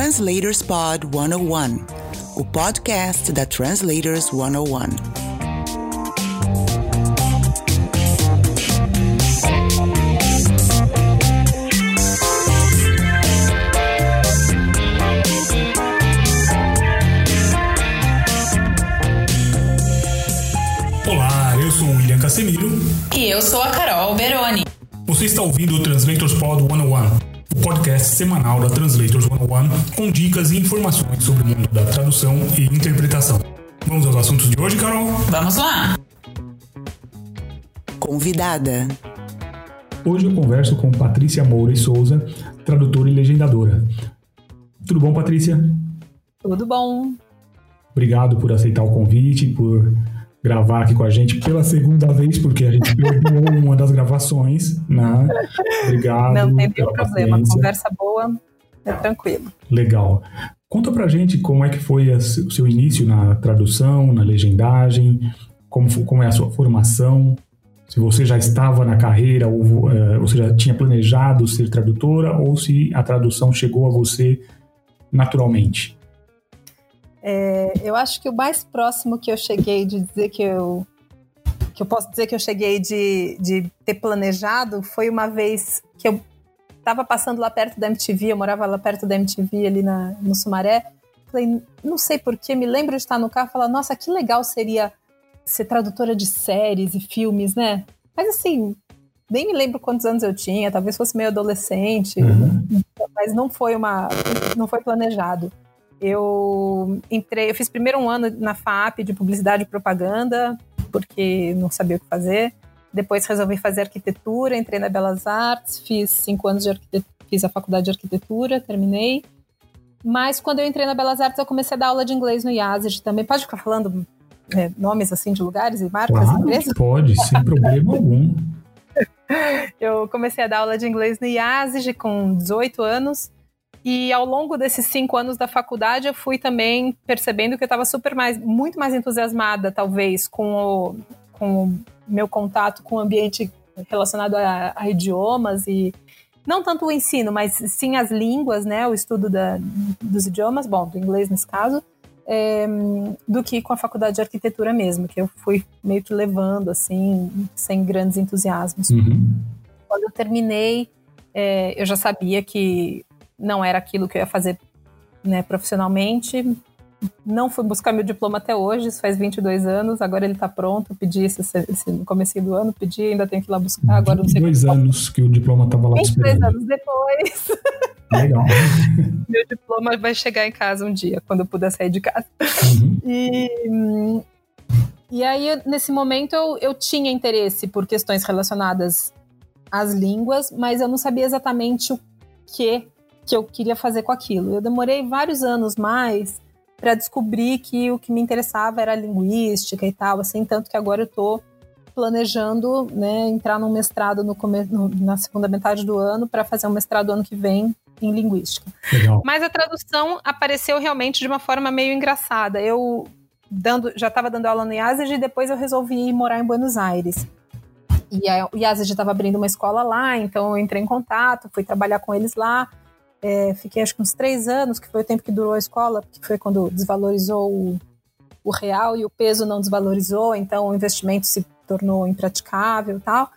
Translators Pod 101, o podcast da Translators 101. Olá, eu sou o William Casemiro. E eu sou a Carol Beroni. Você está ouvindo o Translators Pod 101 o podcast semanal da Translators 101 com dicas e informações sobre o mundo da tradução e interpretação. Vamos aos assuntos de hoje, Carol? Vamos lá! Convidada. Hoje eu converso com Patrícia Moura e Souza, tradutora e legendadora. Tudo bom, Patrícia? Tudo bom. Obrigado por aceitar o convite, por gravar aqui com a gente pela segunda vez, porque a gente perdeu uma das gravações, né? Obrigado. Não tem nenhum problema, paciência. conversa boa, é tranquilo. Legal. Conta pra gente como é que foi o seu início na tradução, na legendagem, como, como é a sua formação, se você já estava na carreira ou, é, ou já tinha planejado ser tradutora ou se a tradução chegou a você naturalmente. É, eu acho que o mais próximo que eu cheguei de dizer que eu que eu posso dizer que eu cheguei de, de ter planejado foi uma vez que eu estava passando lá perto da MTV, eu morava lá perto da MTV ali na, no Sumaré. Falei, não sei porquê, me lembro de estar no carro e falar, nossa, que legal seria ser tradutora de séries e filmes, né? Mas assim, nem me lembro quantos anos eu tinha, talvez fosse meio adolescente, uhum. mas não foi uma, não foi planejado. Eu entrei, eu fiz primeiro um ano na FAP de publicidade e propaganda, porque não sabia o que fazer. Depois resolvi fazer arquitetura, entrei na Belas Artes, fiz cinco anos de arquitetura, fiz a faculdade de arquitetura, terminei. Mas quando eu entrei na Belas Artes, eu comecei a dar aula de inglês no IASID também. Pode ficar falando é, nomes assim de lugares e marcas? Claro, empresas? pode, sem problema algum. Eu comecei a dar aula de inglês no IASID com 18 anos. E ao longo desses cinco anos da faculdade, eu fui também percebendo que eu estava super mais, muito mais entusiasmada, talvez, com o, com o meu contato com o ambiente relacionado a, a, idiomas e não tanto o ensino, mas sim as línguas, né, o estudo da, dos idiomas, bom, do inglês nesse caso, é, do que com a faculdade de arquitetura mesmo, que eu fui meio que levando assim, sem grandes entusiasmos. Uhum. Quando eu terminei, é, eu já sabia que não era aquilo que eu ia fazer né, profissionalmente. Não fui buscar meu diploma até hoje, isso faz 22 anos, agora ele está pronto, pedi esse, esse, no começo do ano, pedi, ainda tenho que ir lá buscar, agora não sei 22 anos que o diploma estava lá 22 esperando. anos depois. Legal. meu diploma vai chegar em casa um dia, quando eu puder sair de casa. Uhum. E, e aí, nesse momento, eu, eu tinha interesse por questões relacionadas às línguas, mas eu não sabia exatamente o que que eu queria fazer com aquilo. Eu demorei vários anos mais para descobrir que o que me interessava era a linguística e tal, assim, tanto que agora eu estou planejando né, entrar num mestrado no, no, na segunda metade do ano para fazer um mestrado ano que vem em linguística. Legal. Mas a tradução apareceu realmente de uma forma meio engraçada. Eu dando, já estava dando aula no IASEG e depois eu resolvi ir morar em Buenos Aires. E a, o IASEG estava abrindo uma escola lá, então eu entrei em contato, fui trabalhar com eles lá. É, fiquei acho que uns três anos, que foi o tempo que durou a escola, que foi quando desvalorizou o, o real e o peso não desvalorizou, então o investimento se tornou impraticável e tal.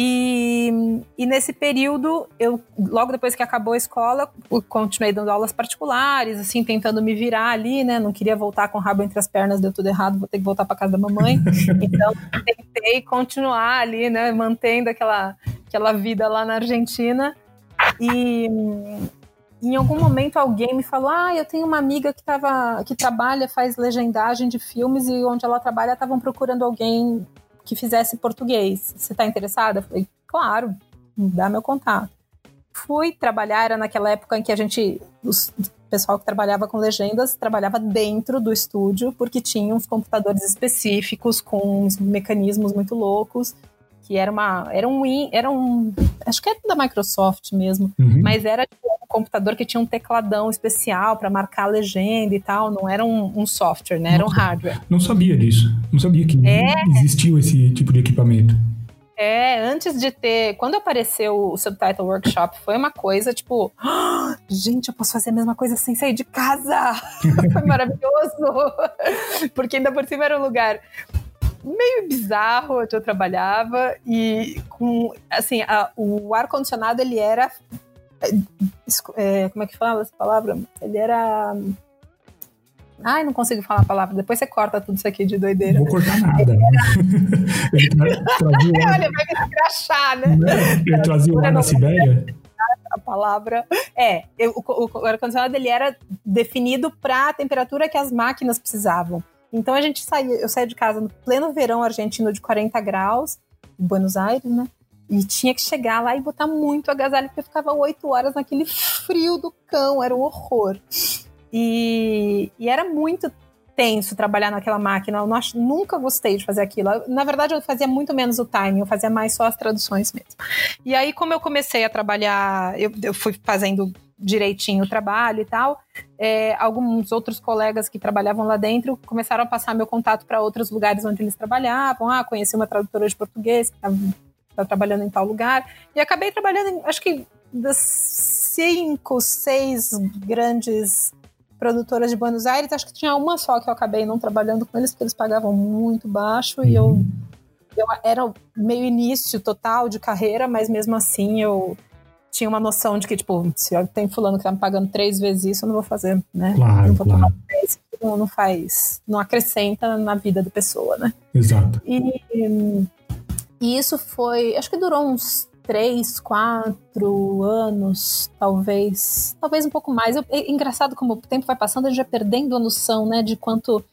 E, e, nesse período, eu logo depois que acabou a escola, continuei dando aulas particulares, assim, tentando me virar ali, né? Não queria voltar com o rabo entre as pernas, deu tudo errado, vou ter que voltar para casa da mamãe. então, tentei continuar ali, né? Mantendo aquela, aquela vida lá na Argentina. E em algum momento alguém me falou: Ah, eu tenho uma amiga que, tava, que trabalha, faz legendagem de filmes e onde ela trabalha estavam procurando alguém que fizesse português. Você está interessada? Eu falei: Claro, dá meu contato. Fui trabalhar, era naquela época em que a gente, os, o pessoal que trabalhava com legendas, trabalhava dentro do estúdio, porque tinha uns computadores específicos com uns mecanismos muito loucos que era uma era um era um acho que é da Microsoft mesmo, uhum. mas era tipo, um computador que tinha um tecladão especial para marcar a legenda e tal, não era um, um software, né? Era um hardware. Não sabia disso, não sabia que é... existiu esse tipo de equipamento. É, antes de ter. Quando apareceu o Subtitle Workshop, foi uma coisa tipo. "Ah, gente, eu posso fazer a mesma coisa sem sair de casa! foi maravilhoso! Porque ainda por cima era um lugar meio bizarro onde eu trabalhava e com. Assim, a- o ar-condicionado ele era. é, é, como é que fala essa palavra? Ele era. Ai, não consigo falar a palavra. Depois você corta tudo isso aqui de doideira. Não vou cortar nada. Ele tra- trazia ar, Olha, vai me escrachar, né? né? Ele trazia o ar na Sibéria. a palavra. É, eu- o, o ar-condicionado ele era definido para a temperatura que as máquinas precisavam. Então a gente saía, eu saía de casa no pleno verão argentino de 40 graus, em Buenos Aires, né? E tinha que chegar lá e botar muito agasalho, porque eu ficava oito horas naquele frio do cão, era um horror. E, e era muito tenso trabalhar naquela máquina. Eu não nunca gostei de fazer aquilo. Na verdade, eu fazia muito menos o timing, eu fazia mais só as traduções mesmo. E aí, como eu comecei a trabalhar, eu, eu fui fazendo direitinho o trabalho e tal, é, alguns outros colegas que trabalhavam lá dentro começaram a passar meu contato para outros lugares onde eles trabalhavam. Ah, conheci uma tradutora de português que está trabalhando em tal lugar. E acabei trabalhando em, acho que das cinco, seis grandes produtoras de Buenos Aires, acho que tinha uma só que eu acabei não trabalhando com eles, porque eles pagavam muito baixo e eu, eu era meio início total de carreira, mas mesmo assim eu tinha uma noção de que, tipo, se tenho fulano que tá me pagando três vezes isso, eu não vou fazer, né? Claro, não vou claro. tomar três, não, não faz, não acrescenta na vida da pessoa, né? Exato. E, e isso foi, acho que durou uns três, quatro anos, talvez, talvez um pouco mais. Eu- é engraçado como o tempo vai passando, a gente vai perdendo a noção, né, de quanto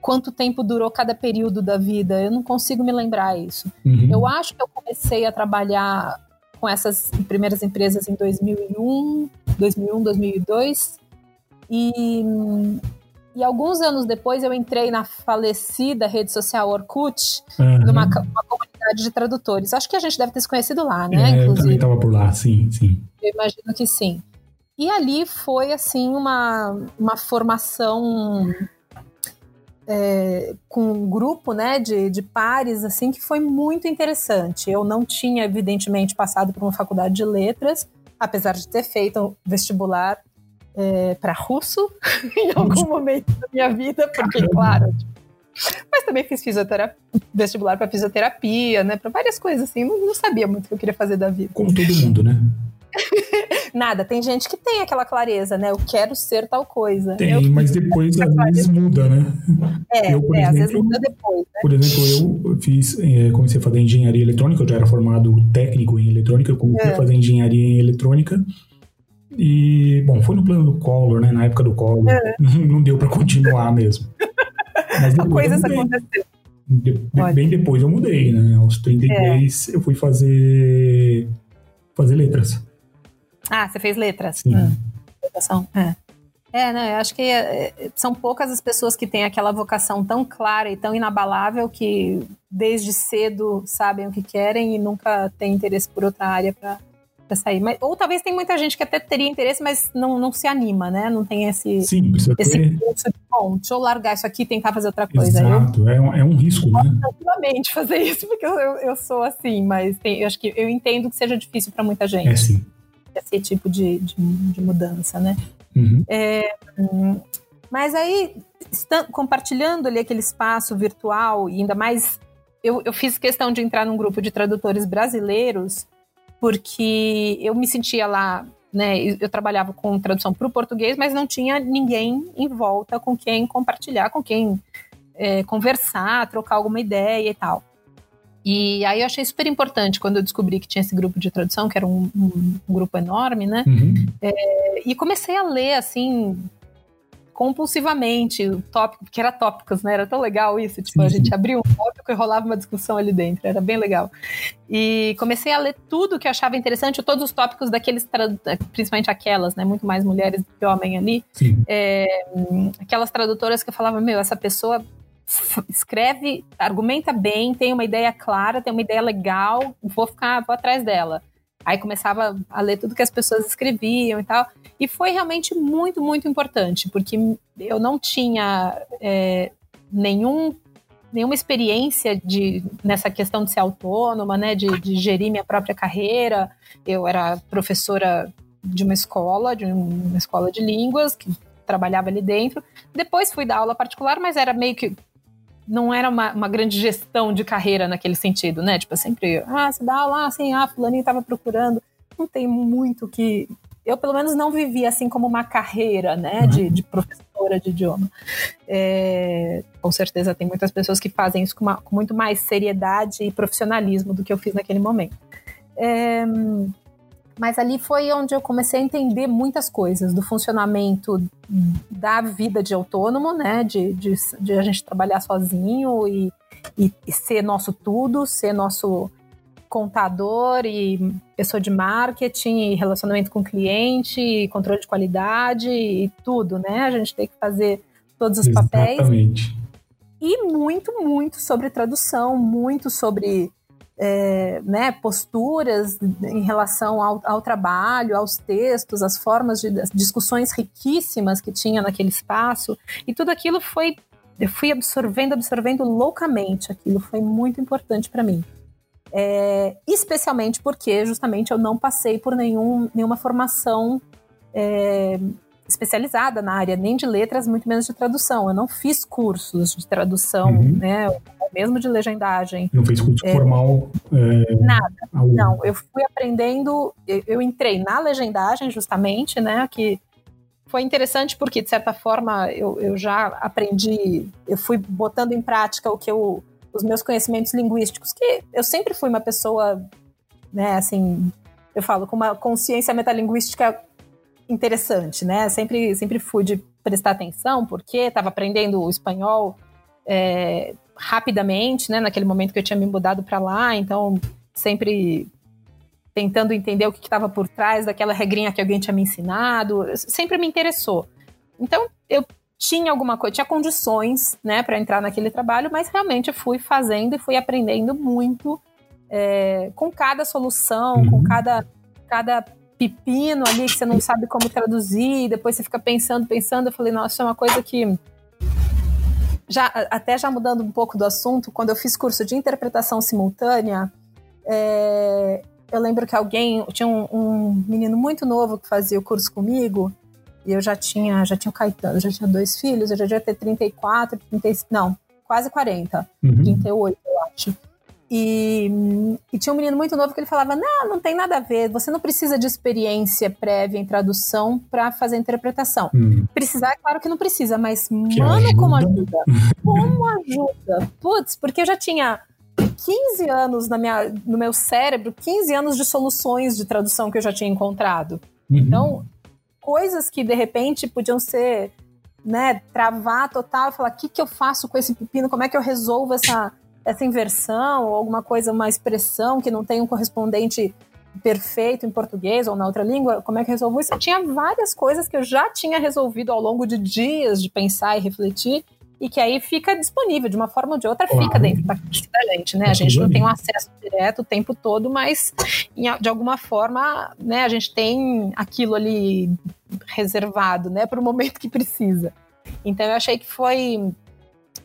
quanto tempo durou cada período da vida. Eu não consigo me lembrar isso. Uhum. Eu acho que eu comecei a trabalhar com essas primeiras empresas em 2001, 2001, 2002. E, e alguns anos depois eu entrei na falecida rede social Orkut, Aham. numa comunidade de tradutores. Acho que a gente deve ter se conhecido lá, né? É, eu também Inclusive, estava por lá, sim, sim. eu imagino que sim. E ali foi, assim, uma, uma formação é, com um grupo, né, de, de pares, assim, que foi muito interessante. Eu não tinha, evidentemente, passado por uma faculdade de letras, apesar de ter feito um vestibular para russo em algum momento da minha vida, porque, claro, tipo, mas também fiz fisioterapia, vestibular para fisioterapia, né, para várias coisas assim. Não, não sabia muito o que eu queria fazer da vida. Como todo mundo, né? Nada, tem gente que tem aquela clareza, né? Eu quero ser tal coisa. Tem, eu, mas depois às vezes muda, né? é, eu, por é, às vezes exemplo- muda depois, né? Por exemplo, eu fiz, eh, comecei a fazer engenharia eletrônica, eu já era formado técnico em eletrônica, eu comecei É. a fazer engenharia em eletrônica. E, bom, foi no plano do Collor, né? Na época do Collor. Não deu para continuar mesmo. Mas depois Coisas aconteceram. De- bem depois eu mudei, né? Aos 33 eu fui fazer fazer letras. Ah, você fez letras? Sim. Hum, vocação, É. É, né? Eu acho que é, é, são poucas as pessoas que têm aquela vocação tão clara e tão inabalável que desde cedo sabem o que querem e nunca têm interesse por outra área para sair. Mas, ou talvez tem muita gente que até teria interesse, mas não, não se anima, né? Não tem esse, Sim, precisa esse ter. impulso de, bom, deixa eu largar isso aqui e tentar fazer outra coisa. Eu Exato, é um, é um risco, né? tranquilamente fazer isso, porque eu, eu, eu sou assim, mas tem- eu acho que eu entendo que seja difícil para muita gente É sim. Esse tipo de, de, de mudança, né? Uhum. Mas aí, compartilhando ali aquele espaço virtual, e ainda mais, eu, eu fiz questão de entrar num grupo de tradutores brasileiros, porque eu me sentia lá, né? Eu eu trabalhava com tradução para o português, mas não tinha ninguém em volta com quem compartilhar, com quem é, conversar, trocar alguma ideia e tal. E aí eu achei super importante quando eu descobri que tinha esse grupo de tradução, que era um, um- um grupo enorme, né? Uhum. E comecei a ler, assim, compulsivamente, o tópico, porque era tópicos, né? Era tão legal isso. Tipo, Sim, a gente sim. abria um tópico e rolava uma discussão ali dentro. Era bem legal. E comecei a ler tudo que eu achava interessante, todos os tópicos daqueles, principalmente aquelas, né? Muito mais mulheres do que homem ali. Sim. Aquelas tradutoras que eu falava, meu, essa pessoa escreve, argumenta bem, tem uma ideia clara, tem uma ideia legal, vou ficar, vou atrás dela. Aí começava a ler tudo que as pessoas escreviam e tal. E foi realmente muito, muito importante, porque eu não tinha é, nenhum nenhuma experiência de, nessa questão de ser autônoma, né, de, de gerir minha própria carreira. Eu era professora de uma escola, de uma escola de línguas, que trabalhava ali dentro. Depois fui dar aula particular, mas era meio que não era uma, uma, grande gestão de carreira naquele sentido, né? Tipo, sempre, ah, você dá aula, assim, ah, fulaninho estava procurando. Não tem muito que eu pelo menos não vivi assim como uma carreira, né, de, de professora de idioma. É, com certeza tem muitas pessoas que fazem isso com, uma, com, muito mais seriedade e profissionalismo do que eu fiz naquele momento. É, mas ali foi onde eu comecei a entender muitas coisas do funcionamento da vida de autônomo, né, de, de, de a gente trabalhar sozinho e, e, e ser nosso tudo, ser nosso contador e pessoa de marketing e relacionamento com cliente e controle de qualidade e tudo, né? A gente tem que fazer todos os Exatamente. papéis. E muito, muito sobre tradução, muito sobre é, né, posturas em relação ao, ao, trabalho, aos textos, as formas de discussões riquíssimas que tinha naquele espaço. E tudo aquilo foi. Eu fui absorvendo, absorvendo loucamente aquilo. Foi muito importante para mim. É, especialmente porque justamente eu não passei por nenhum, nenhuma formação é, especializada na área, nem de letras, muito menos de tradução. Eu não fiz cursos de tradução, uhum. né? Mesmo de legendagem. Não fez curso é, formal? É, nada. Algum. Não, eu fui aprendendo, eu, eu entrei na legendagem justamente, né? Que foi interessante porque, de certa forma, eu, eu já aprendi, eu fui botando em prática o que eu os meus conhecimentos linguísticos, que eu sempre fui uma pessoa, né, assim, eu falo, com uma consciência metalinguística interessante, né? Sempre, sempre fui de prestar atenção, porque estava aprendendo o espanhol é, rapidamente, né? Naquele momento que eu tinha me mudado para lá, então sempre tentando entender o que estava por trás daquela regrinha que alguém tinha me ensinado, sempre me interessou. Então eu tinha alguma coisa, tinha condições, né, para entrar naquele trabalho, mas realmente eu fui fazendo e fui aprendendo muito é, com cada solução, uhum. com cada, cada pepino ali que você não sabe como traduzir, depois você fica pensando, pensando. Eu falei, nossa, é uma coisa que. Já, até já mudando um pouco do assunto, quando eu fiz curso de interpretação simultânea, é, eu lembro que alguém, tinha um, um menino muito novo que fazia o curso comigo, e eu já tinha, já tinha o Caetano, já tinha dois filhos, eu já devia ter 34, 35, não, quase 40, uhum. 38, eu acho. E, e, tinha um menino muito novo que ele falava: Não, não tem nada a ver, você não precisa de experiência prévia em tradução para fazer interpretação. Uhum. Precisar, é claro que não precisa, mas, que mano, ajuda. como ajuda? como ajuda? Putz, porque eu já tinha 15 anos na minha, no meu cérebro, 15 anos de soluções de tradução que eu já tinha encontrado. Uhum. Então, coisas que de repente podiam ser, né, travar total e falar: o que, que eu faço com esse pepino? Como é que eu resolvo essa, essa inversão ou alguma coisa, uma expressão que não tem um correspondente perfeito em português ou na outra língua? Como é que eu resolvo isso? Tinha várias coisas que eu já tinha resolvido ao longo de dias de pensar e refletir e que aí fica disponível de uma forma ou de outra, claro. fica dentro da cabeça da gente, né? A gente não tem um acesso direto o tempo todo, mas de alguma forma, né, a gente tem aquilo ali reservado, né, para o momento que precisa. Então eu achei que foi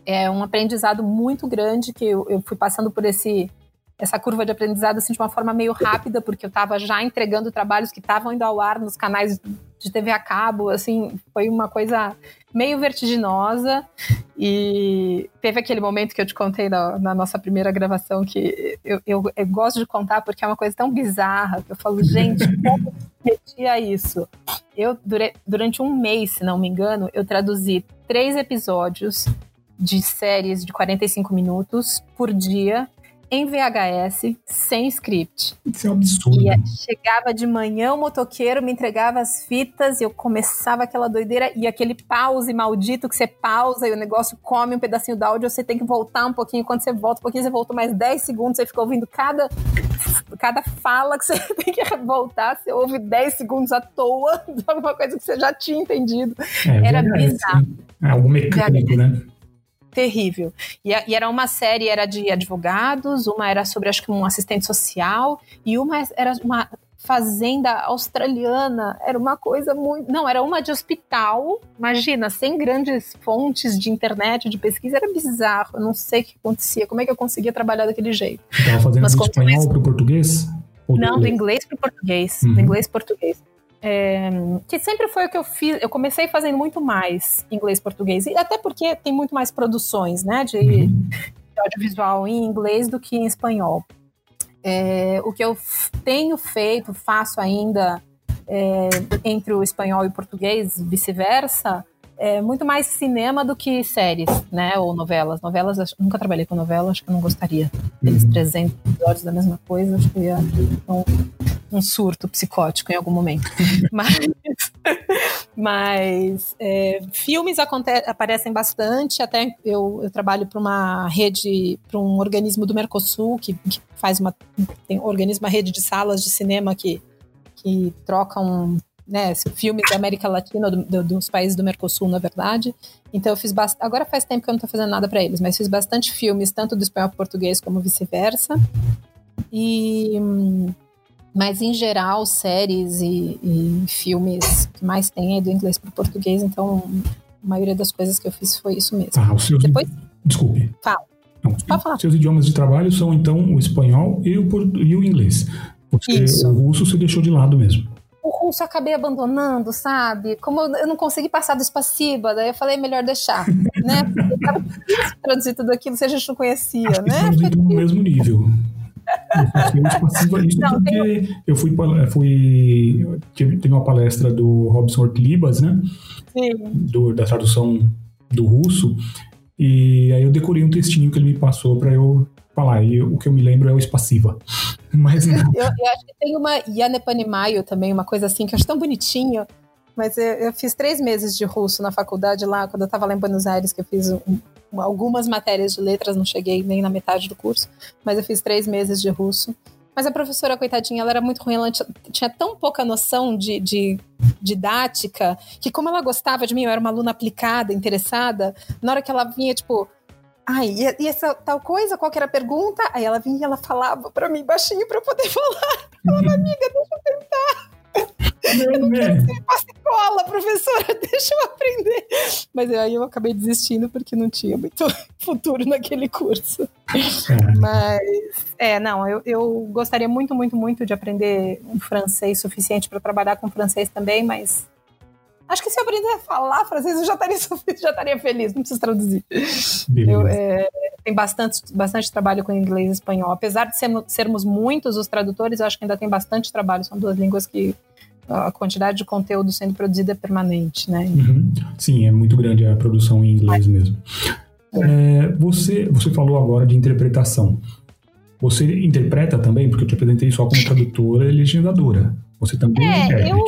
é, um aprendizado muito grande que eu, eu fui passando por esse essa curva de aprendizado assim de uma forma meio rápida, porque eu estava já entregando trabalhos que estavam indo ao ar nos canais de TV a cabo, assim, foi uma coisa meio vertiginosa e teve aquele momento que eu te contei na, na nossa primeira gravação que eu, eu, eu, gosto de contar porque é uma coisa tão bizarra que eu falo, gente, como repetia isso? Eu, durante um mês, se não me engano, eu traduzi três episódios de séries de 45 minutos por dia em VHS, sem script. Isso é um absurdo. E chegava de manhã, o motoqueiro me entregava as fitas e eu começava aquela doideira e aquele pause maldito que você pausa e o negócio come um pedacinho do áudio, você tem que voltar um pouquinho. Quando você volta um pouquinho, você volta mais 10 segundos, você fica ouvindo cada, cada fala que você tem que voltar, você ouve 10 segundos à toa de alguma coisa que você já tinha entendido. É, Era bizarro. É algo mecânico, né? Terrível. E, e, era uma série, era de advogados, uma era sobre, acho que um assistente social, e uma era uma fazenda australiana. Era uma coisa muito. Não, era uma de hospital. Imagina, sem grandes fontes de internet, de pesquisa, era bizarro. Eu não sei o que acontecia, como é que eu conseguia trabalhar daquele jeito. Estava fazendo Mas, do espanhol para o português? Não, do inglês para o português. Uhum. Do inglês para português. É, que sempre foi o que eu fiz. Eu comecei fazendo muito mais inglês português. E até porque tem muito mais produções, né? De, uhum. de audiovisual em inglês do que em espanhol. É, o que eu tenho feito, faço ainda é, entre o espanhol e o português, vice-versa, é muito mais cinema do que séries, né? Ou novelas. Novelas, nunca trabalhei com novela, acho que eu não gostaria. Aqueles 300 uhum. episódios da mesma coisa, acho que ia um, um surto psicótico em algum momento. mas mas é, filmes aparecem bastante, até eu, eu trabalho para uma rede, para um organismo do Mercosul, que, que faz uma. Tem, organiza uma rede de salas de cinema que, que trocam né, filmes da América Latina, do, do, dos países do Mercosul, na verdade. Então eu fiz bastante. Agora faz tempo que eu não estou fazendo nada para eles, mas fiz bastante filmes, tanto do espanhol para português como vice-versa. E. Mas em geral, séries e, e filmes que mais tem é do inglês para o português, então a maioria das coisas que eu fiz foi isso mesmo. Ah, os seus... Depois... Desculpe. Fala. Não, Pode falar. Seus idiomas de trabalho são então o espanhol e o, e o inglês. Porque Isso. o russo você deixou de lado mesmo o russo eu acabei abandonando, sabe? Como eu não consegui passar do espaciba, daí eu falei, melhor deixar, né? Eu tava traduzir tudo aquilo se a gente não conhecia, Acho né? Que no mesmo nível. Não, porque tem... eu fui, fui teve uma palestra do Robson Ortlibas, né? Sim. Do, da tradução do russo, e aí eu decorei um textinho que ele me passou para eu falar. E o que eu me lembro é o Espassiva. Mas Eu, eu, acho que tem uma Yanepanimayo também, uma coisa assim, que eu acho tão bonitinho. Mas eu, eu, fiz três meses de russo na faculdade lá, quando eu estava lá em Buenos Aires, que eu fiz um, algumas matérias de letras, não cheguei nem na metade do curso, mas eu fiz três meses de russo. Mas a professora, coitadinha, ela era muito ruim, ela tinha tão pouca noção de, de didática, que como ela gostava de mim, eu era uma aluna aplicada, interessada, na hora que ela vinha, tipo, Ai, e, essa tal coisa, qual que era a pergunta? Aí ela vinha e ela falava para mim baixinho para eu poder falar. Eu falava, amiga, deixa eu tentar. Eu não quero ser professora, deixa eu aprender. Mas aí eu acabei desistindo porque não tinha muito futuro naquele curso. É. Mas, é, não, eu, eu gostaria muito, muito, muito de aprender um francês suficiente para trabalhar com francês também, mas Acho que se eu aprender a falar francês, eu já estaria, já estaria feliz, não preciso traduzir. Eu, é, tem bastante, bastante trabalho com inglês e espanhol. Apesar de sermos, sermos muitos os tradutores, eu acho que ainda tem bastante trabalho. São duas línguas que a quantidade de conteúdo sendo produzido é permanente, né? Uhum. Sim, é muito grande a produção em inglês é. mesmo. É, você, você falou agora de interpretação. Você interpreta também, porque eu te apresentei só como tradutora e legendadora. Você também é, é. Eu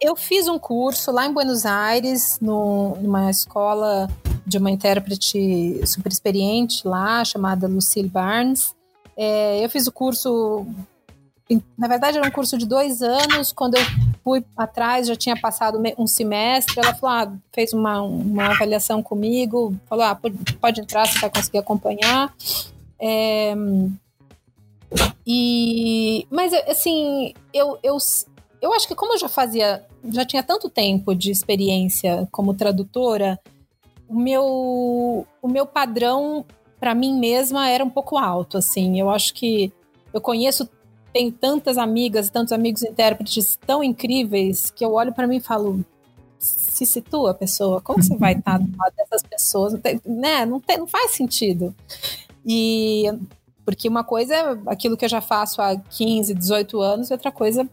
eu fiz um curso lá em Buenos Aires, no, numa escola de uma intérprete super experiente lá, chamada Lucille Barnes. É, eu fiz o curso, na verdade era um curso de dois anos. Quando eu fui atrás, já tinha passado um semestre. Ela falou, ah, fez uma, uma avaliação comigo, falou, ah, pode, entrar, você vai conseguir acompanhar. É, e, mas assim, eu, eu, eu acho que como eu já fazia, já tinha tanto tempo de experiência como tradutora, o meu, o meu padrão para mim mesma era um pouco alto, assim. Eu acho que eu conheço, tenho tantas amigas, tantos amigos intérpretes tão incríveis que eu olho para mim e falo, se situa a pessoa, como você vai estar do lado dessas pessoas? Não tem, né? Não, tem, não faz sentido. E porque uma coisa é aquilo que eu já faço há 15, 18 anos, e outra coisa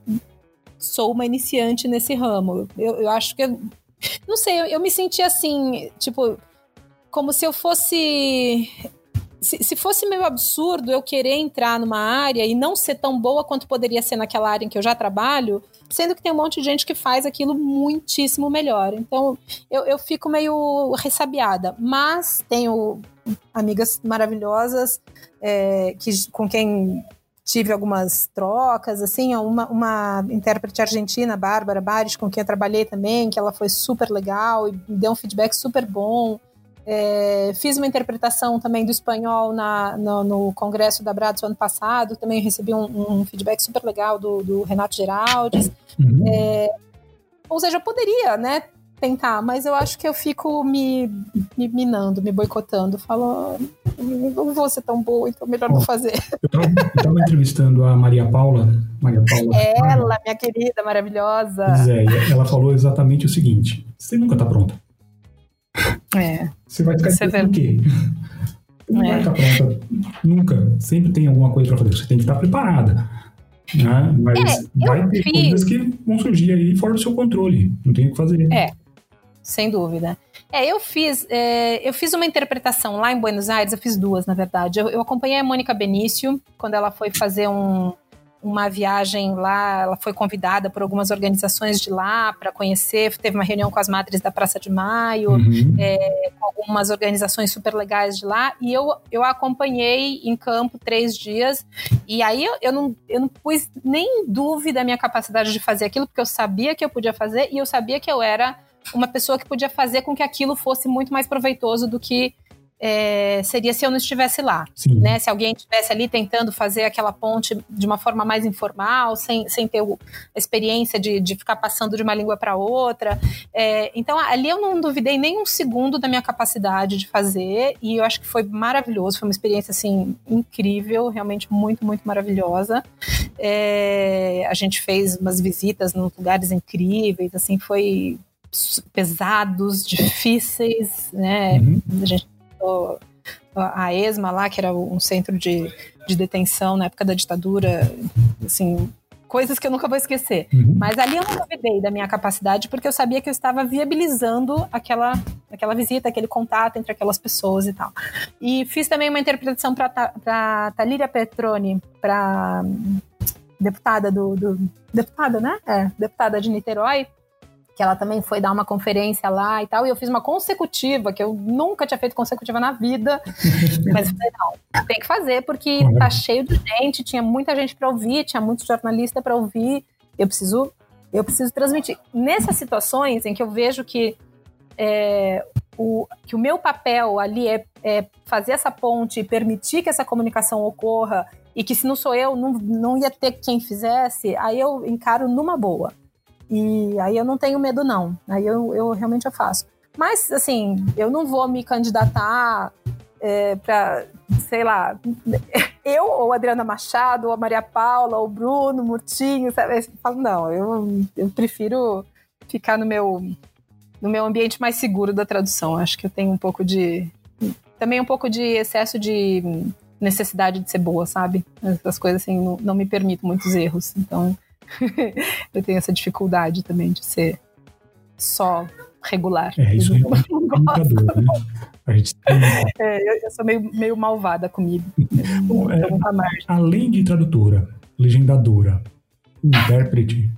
sou uma iniciante nesse ramo. Eu, eu acho que. Eu, não sei, eu, eu me senti assim, tipo, como se eu fosse se, se, fosse meio absurdo eu querer entrar numa área e não ser tão boa quanto poderia ser naquela área em que eu já trabalho, sendo que tem um monte de gente que faz aquilo muitíssimo melhor. Então eu, eu fico meio ressabiada. Mas tenho amigas maravilhosas é, que, com quem tive algumas trocas, assim, uma, uma intérprete argentina, Bárbara Bares, com quem eu trabalhei também, que ela foi super legal e deu um feedback super bom. É, fiz uma interpretação também do espanhol na, no, no Congresso da Bradson ano passado, também recebi um, um feedback super legal do, do Renato Geraldes. Uhum. É, ou seja, eu poderia, né, tentar, mas eu acho que eu fico me, me minando, me boicotando. Falo, não vou ser tão boa, então melhor não fazer. Eu estava entrevistando a Maria Paula. Maria Paula ela, minha querida, maravilhosa. Pois é, ela falou exatamente o seguinte: você nunca está pronta. É. Você vai ficar é o quê? Não é. vai estar pronta nunca. Sempre tem alguma coisa para fazer. Você tem que estar preparada. Né? Mas é, vai ter fiz... coisas que vão surgir aí fora do seu controle. Não tem o que fazer. É, sem dúvida. É, eu fiz, é, eu fiz uma interpretação lá em Buenos Aires, eu fiz duas, na verdade. Eu, eu acompanhei a Mônica Benício quando ela foi fazer um, uma viagem lá, ela foi convidada por algumas organizações de lá para conhecer, teve uma reunião com as madres da Praça de Maio, uhum. é, com algumas organizações super legais de lá, e eu, eu a acompanhei em campo três dias, e aí eu, eu, não, eu não pus nem dúvida a minha capacidade de fazer aquilo, porque eu sabia que eu podia fazer, e eu sabia que eu era uma pessoa que podia fazer com que aquilo fosse muito mais proveitoso do que é, seria se eu não estivesse lá. Né? Se alguém estivesse ali tentando fazer aquela ponte de uma forma mais informal, sem, sem ter a experiência de, de ficar passando de uma língua para outra. É, então, ali eu não duvidei nem um segundo da minha capacidade de fazer, e eu acho que foi maravilhoso, foi uma experiência assim incrível, realmente muito, muito maravilhosa. É, a gente fez umas visitas em lugares incríveis, assim, foi pesados, difíceis, né? Uhum. A gente a ESMA lá, que era um centro de, de detenção na época da ditadura, assim, coisas que eu nunca vou esquecer. Uhum. Mas ali eu não duvidei da minha capacidade, porque eu sabia que eu estava viabilizando aquela, aquela visita, aquele contato entre aquelas pessoas e tal. E fiz também uma interpretação para Talíria Petroni, para deputada do, do, Deputada, né? É, deputada de Niterói que ela também foi dar uma conferência lá e tal, e eu fiz uma consecutiva, que eu nunca tinha feito consecutiva na vida, mas eu falei, não, tem que fazer, porque tá cheio de gente, tinha muita gente para ouvir, tinha muito jornalista para ouvir, eu preciso, eu preciso transmitir. Nessas situações em que eu vejo que é, o, que o meu papel ali é, é fazer essa ponte e permitir que essa comunicação ocorra, e que se não sou eu, não, não ia ter quem fizesse, aí eu encaro numa boa. E aí eu não tenho medo, não. Aí eu, eu realmente eu faço. Mas, assim, eu não vou me candidatar é, para, sei lá, eu ou Adriana Machado, ou a Maria Paula, ou Bruno, Murtinho, sabe? Eu falo, não, eu, eu prefiro ficar no meu, no meu ambiente mais seguro da tradução. Acho que eu tenho um pouco de. Também um pouco de excesso de necessidade de ser boa, sabe? As coisas assim não, não me permitem muitos erros. Então, eu tenho essa dificuldade também de ser só regular. É, isso é indicador, né? A gente tem... é, eu, eu, sou meio, meio malvada comigo. Bom, é, além de tradutora, legendadora, intérprete,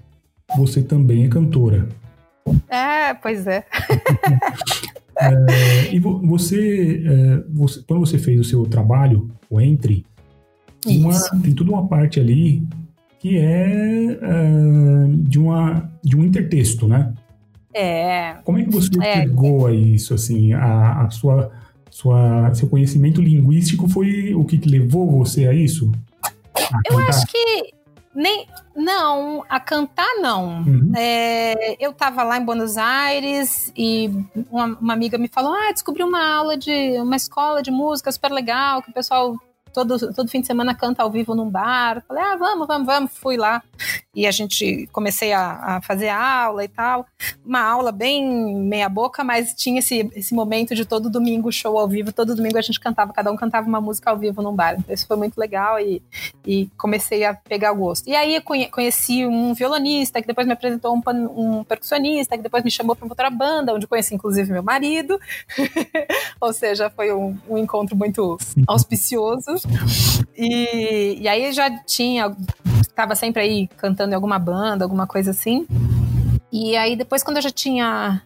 você também é cantora. É, pois é. é e você, é, você, quando você fez o seu trabalho, o Entre, uma, tem toda uma parte ali que é uh, de, uma, de um intertexto, né? É. Como é que você é. chegou a isso, assim, a, a sua, sua, seu conhecimento linguístico foi o que levou você a isso? A eu acho que nem não a cantar não uhum. é, eu estava lá em Buenos Aires e uma, uma, amiga me falou ah descobri uma aula de uma escola de música super legal que o pessoal todo, todo fim de semana canta ao vivo num bar. Falei, ah, vamos, vamos, vamos. Fui lá e a gente comecei a, a fazer aula e tal. Uma aula bem meia boca, mas tinha esse, esse momento de todo domingo show ao vivo. Todo domingo a gente cantava, cada um cantava uma música ao vivo num bar. Então isso foi muito legal e, e comecei a pegar o gosto. E aí conheci um violonista que depois me apresentou um, um percussionista que depois me chamou para outra banda, onde conheci inclusive meu marido. Ou seja, foi um, um encontro muito auspicioso. E, e aí já tinha, estava sempre aí cantando em alguma banda, alguma coisa assim. E aí depois quando eu já tinha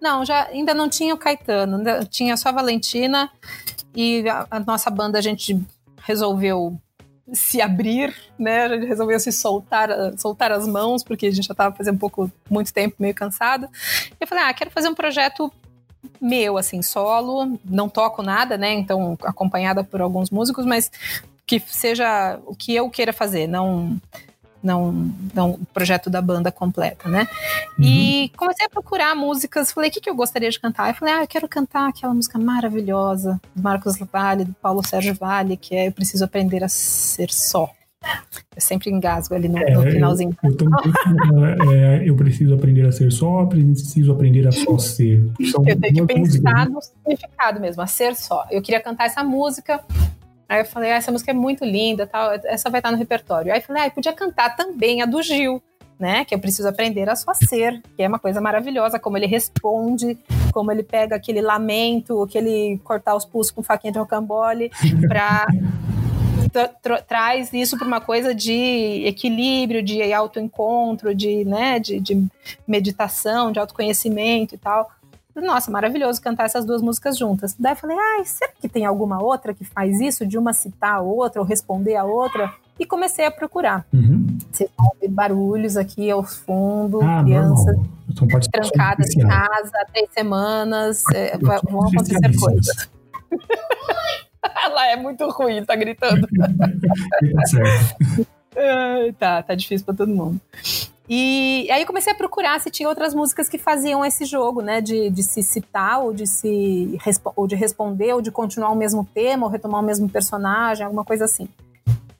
não, já ainda não tinha o Caetano, tinha só a Valentina e a, a, nossa banda a gente resolveu se abrir, né? A gente resolveu se soltar, soltar as mãos porque a gente já estava fazendo um pouco muito tempo meio cansado. Eu falei: "Ah, quero fazer um projeto meu, assim, solo. Não toco nada, né? Então, acompanhada por alguns músicos, mas que seja o que eu queira fazer, não não, não projeto da banda completa, né? Uhum. E comecei a procurar músicas, falei, o que, que eu gostaria de cantar? Eu falei, ah, eu quero cantar aquela música maravilhosa do Marcos Vale, do Paulo Sérgio Vale, que é Eu Preciso Aprender a Ser Só. Eu sempre engasgo ali no, é, no finalzinho. Eu, eu, é, eu, preciso aprender a ser só, preciso aprender a só ser. São eu tenho que pensar no significado mesmo, a ser só. Eu queria cantar essa música, Aí eu falei, ah, essa música é muito linda, tal, essa vai estar no repertório. Aí eu falei, ah, podia cantar também a do Gil, né? Que eu preciso aprender a só ser, que é uma coisa maravilhosa, como ele responde, como ele pega aquele lamento, aquele cortar os pulsos com faquinha de rocambole, pra traz isso para uma coisa de equilíbrio, de autoencontro, de, né, de, de meditação, de autoconhecimento e tal nossa, maravilhoso cantar essas duas músicas juntas. Daí eu falei, ai, será que tem alguma outra que faz isso, de uma citar a outra ou responder a outra? E comecei a procurar. Uhum. Vocês vão ouvir barulhos aqui ao fundo, ah, crianças trancadas em casa, três semanas, é, vão acontecer coisas. Ela é muito ruim, tá gritando. tá, tá, tá difícil pra todo mundo. E aí eu comecei a procurar se tinha outras músicas que faziam esse jogo, né? De, de se citar, ou de se ou de responder, ou de continuar o mesmo tema, ou retomar o mesmo personagem, alguma coisa assim.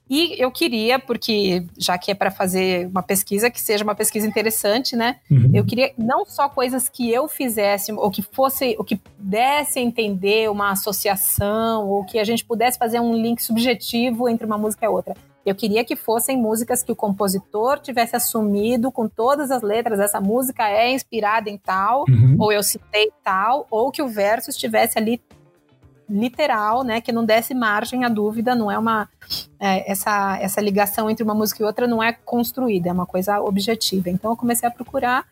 E eu queria, porque já que é para fazer uma pesquisa, que seja uma pesquisa interessante, né? Uhum. Eu queria não só coisas que eu fizesse, ou que fosse, o que desse a entender uma associação, ou que a gente pudesse fazer um link subjetivo entre uma música e outra. Eu queria que fossem músicas que o compositor tivesse assumido com todas as letras. Essa música é inspirada em tal, uhum. ou eu citei tal, ou que o verso estivesse ali literal, né, que não desse margem à dúvida, não é uma é, essa essa ligação entre uma música e outra não é construída, é uma coisa objetiva. Então eu comecei a procurar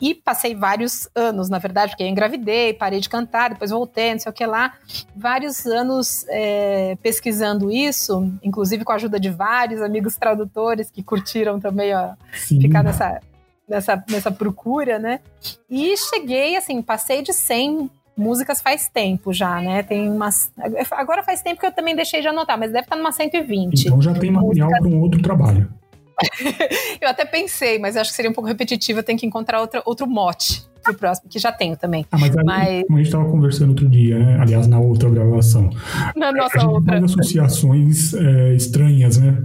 e passei vários anos, na verdade, porque eu engravidei, parei de cantar, depois voltei, não sei o que lá. Vários anos é, pesquisando isso, inclusive com a ajuda de vários amigos tradutores que curtiram também ó, ficar nessa, nessa, nessa procura, né? E cheguei, assim, passei de 100 músicas faz tempo já, né? Tem umas. Agora faz tempo que eu também deixei de anotar, mas deve estar numa 120. Então já tem material para um outro trabalho. eu até pensei, mas acho que seria um pouco repetitivo, eu tenho que encontrar outra, outro mote pro próximo, que já tenho também. Ah, mas, mas... como a gente estava conversando outro dia, né? Aliás, na outra gravação. Na nossa a outra. associações é, estranhas, né?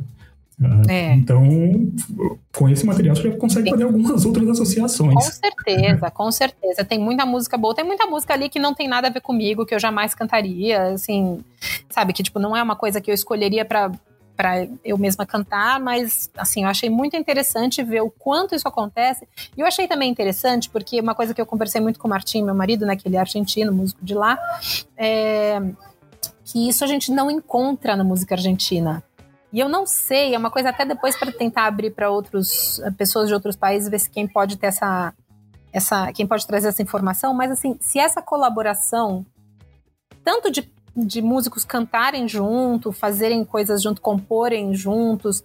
Ah, é. Então, com esse material você já consegue fazer algumas outras associações. Com certeza, com certeza. Tem muita música boa, tem muita música ali que não tem nada a ver comigo, que eu jamais cantaria, assim, sabe? Que, tipo, não é uma coisa que eu escolheria para para eu mesma cantar, mas assim, eu achei muito interessante ver o quanto isso acontece. E eu achei também interessante, porque uma coisa que eu conversei muito com o Martim, meu marido, né, que ele é argentino, músico de lá, é que isso a gente não encontra na música argentina. E eu não sei, é uma coisa até depois para tentar abrir para outros pessoas de outros países ver se quem pode ter essa essa quem pode trazer essa informação, mas assim, se essa colaboração tanto de de músicos cantarem junto, fazerem coisas junto, comporem juntos,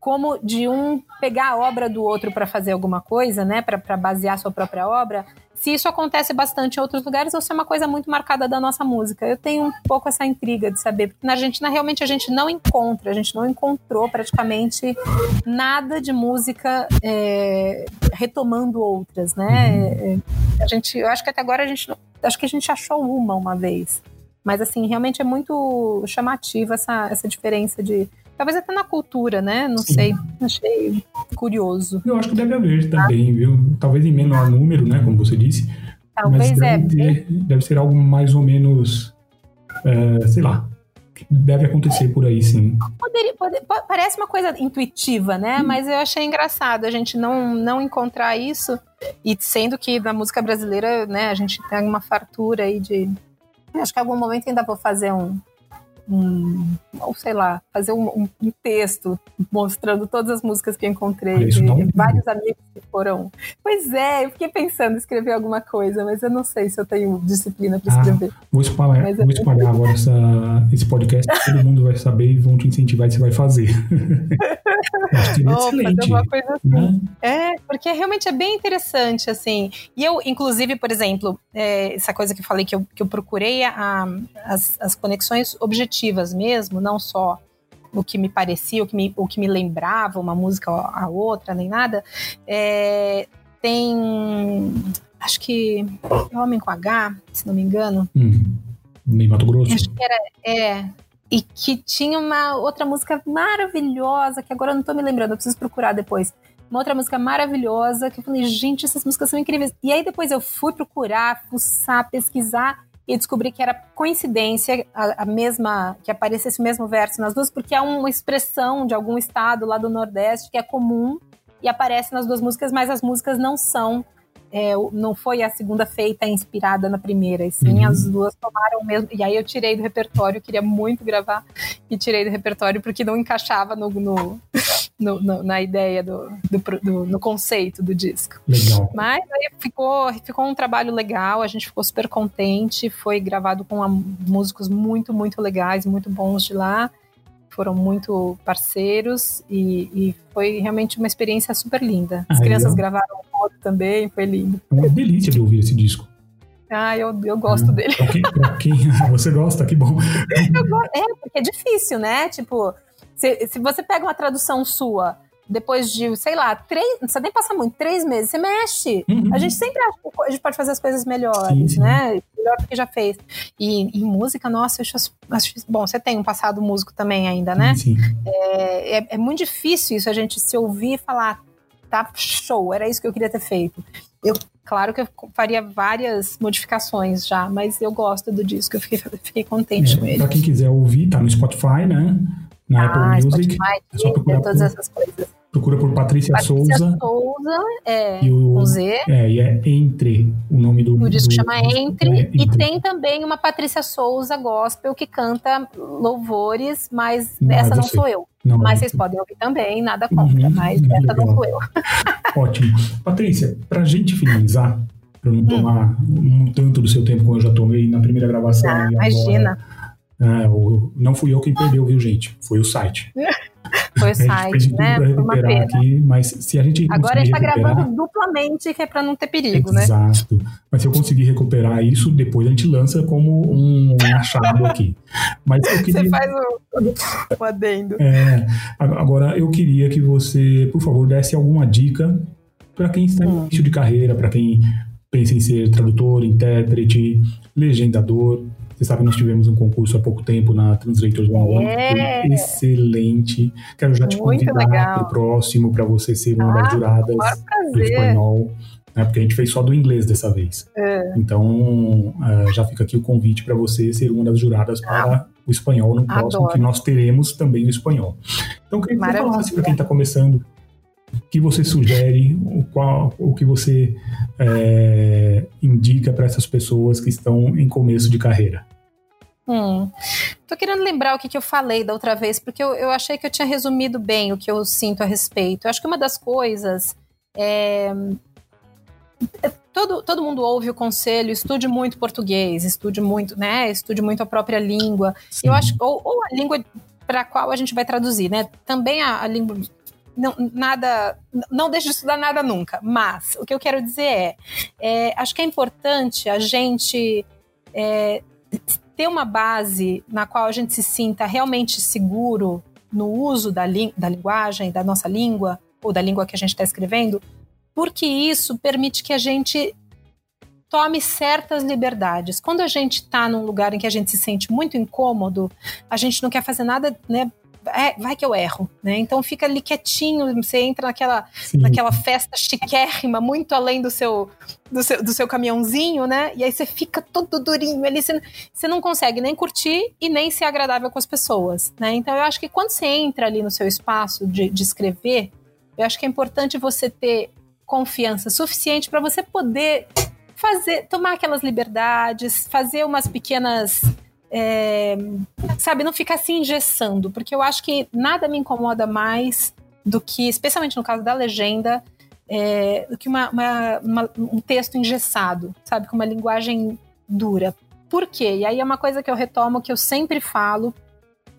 como de um pegar a obra do outro para fazer alguma coisa, né, para basear sua própria obra. Se isso acontece bastante em outros lugares ou se é uma coisa muito marcada da nossa música. Eu tenho um pouco essa intriga de saber, porque na Argentina realmente a gente não encontra, a gente não encontrou praticamente nada de música é, retomando outras, né? Uhum. É, a gente, eu acho que até agora a gente, acho que a gente achou uma uma vez. Mas, assim, realmente é muito chamativa essa, essa diferença de. Talvez até na cultura, né? Não Sim. sei. Achei curioso. Eu acho que deve haver também, viu? Talvez em menor número, né? Como você disse. Talvez mas deve, é. Ter, deve ser algo mais ou menos. É, sei lá. Deve acontecer por aí, sim. Poderia, pode, parece uma coisa intuitiva, né? Hum. Mas eu achei engraçado a gente não, não encontrar isso. E sendo que na música brasileira, né, a gente tem uma fartura aí de Acho que em algum momento ainda vou fazer um, um ou sei lá, fazer um, um, texto mostrando todas as músicas que eu encontrei ah, de vários amigos que foram. Pois é, eu fiquei pensando em escrever alguma coisa, mas eu não sei se eu tenho disciplina para ah, escrever. Ah, vou espalhar, mas vou espalhar agora essa, esse podcast, todo mundo vai saber e vão te incentivar e você vai fazer. oh, excelente. Fazer uma coisa assim. Né? É, porque realmente é bem interessante, assim. E eu, inclusive, por exemplo, é, essa coisa que eu falei que eu, que eu procurei a, as, as conexões objetivas mesmo, não só o que me parecia, o que me, o que me lembrava uma música a outra, nem nada. É, tem. Acho que. Homem com H, se não me engano. Hum. Nem Mato Grosso? Acho que era. É. E que tinha uma outra música maravilhosa, que agora eu não tô me lembrando, eu preciso procurar depois. Uma outra música maravilhosa, que eu falei, gente, essas músicas são incríveis. E aí depois eu fui procurar, fuçar, pesquisar e descobri que era coincidência a, a, mesma que aparecesse o mesmo verso nas duas, porque é uma expressão de algum estado lá do Nordeste que é comum e aparece nas duas músicas, mas as músicas não são é, não foi a segunda feita inspirada na primeira, e sim uhum. as duas tomaram mesmo. E aí eu tirei do repertório, queria muito gravar, e tirei do repertório porque não encaixava no, no, no, no na ideia do, do, do, no conceito do disco. Legal. Mas aí ficou, ficou um trabalho legal, a gente ficou super contente, foi gravado com músicos muito, muito legais, muito bons de lá foram muito parceiros e, e, foi realmente uma experiência super linda. As ah, crianças gravaram foto também, foi lindo. É uma delícia de ouvir esse disco. Ah, eu, eu gosto ah, dele. Pra quem, pra quem, você gosta, que bom. é, porque é difícil, né? Tipo, se, se você pega uma tradução sua depois de, sei lá, três, não precisa nem passar muito, três meses, você mexe. Uhum. A gente sempre acha que a gente pode fazer as coisas melhores, sim, sim. né? Melhor do que já fez. E, música, nossa, eu acho, acho, Bom, você tem um passado músico também ainda, né? Sim. É, é, é, muito difícil isso, a gente se ouvir e falar, tá show, era isso que eu queria ter feito. Eu, claro que eu faria várias modificações já, mas eu gosto do disco, eu fiquei, fiquei contente é, com ele. Pra quem quiser ouvir, tá no Spotify, né? Na ah, Apple Music. Spotify, é só procurar todas por... essas coisas. Procura por Patrícia, Patrícia Souza. Souza, é, e o, com Z. É, e é Entre, o nome do... O disco do, chama Entre, é, Entre, e tem também uma Patrícia Souza gospel que canta louvores, mas não, essa não sou eu. Não, mas vocês podem ouvir também, nada contra, uhum, mas essa legal. não sou eu. Ótimo. Patrícia, pra gente finalizar, para não hum. tomar hum. um tanto do seu tempo como eu já tomei na primeira gravação. Ah, imagina. É, não fui eu quem perdeu, viu, gente? Foi o site. Foi o site, né? Foi uma pena. Aqui, mas se a gente Agora a gente tá gravando duplamente, que é para não ter perigo, Exato. né? Exato. Mas se eu conseguir recuperar isso, depois a gente lança como um achado aqui. Mas eu queria... Você faz o, o adendo. É, agora eu queria que você, por favor, desse alguma dica para quem está no hum. início de carreira, para quem pensa em ser tradutor, intérprete, legendador, você sabe que nós tivemos um concurso há pouco tempo na Translators One é. foi excelente. Quero já te Muito convidar para o próximo, para você ser uma ah, das juradas do espanhol. Né, porque a gente fez só do inglês dessa vez. É. Então, uh, já fica aqui o convite para você ser uma das juradas para ah. o espanhol no próximo, Adoro. que nós teremos também o espanhol. Então, queria que você falasse para quem está começando que você sugere, o, qual, o que você é, indica para essas pessoas que estão em começo de carreira? Hum. Tô querendo lembrar o que, que eu falei da outra vez, porque eu, eu achei que eu tinha resumido bem o que eu sinto a respeito. Eu acho que uma das coisas é, é todo, todo mundo ouve o conselho, estude muito português, estude muito, né? Estude muito a própria língua. Sim. Eu acho, ou, ou a língua para a qual a gente vai traduzir, né? Também a, a língua não, nada, não deixe de estudar nada nunca. Mas o que eu quero dizer é, é acho que é importante a gente é, ter uma base na qual a gente se sinta realmente seguro no uso da, da linguagem, da nossa língua ou da língua que a gente está escrevendo, porque isso permite que a gente tome certas liberdades. Quando a gente está num lugar em que a gente se sente muito incômodo, a gente não quer fazer nada, né, é, vai que eu erro, né? Então fica ali quietinho, você entra naquela, naquela festa chiquérrima, muito além do seu, do seu, do seu caminhãozinho, né? E aí você fica todo durinho ali, você, você não consegue nem curtir e nem ser agradável com as pessoas, né? Então eu acho que quando você entra ali no seu espaço de, de escrever, eu acho que é importante você ter confiança suficiente para você poder fazer, tomar aquelas liberdades, fazer umas pequenas é, sabe, não ficar se engessando, porque eu acho que nada me incomoda mais do que, especialmente no caso da legenda, é, do que uma, uma, uma, um texto engessado, sabe, com uma linguagem dura. Por quê? E aí é uma coisa que eu retomo, que eu sempre falo,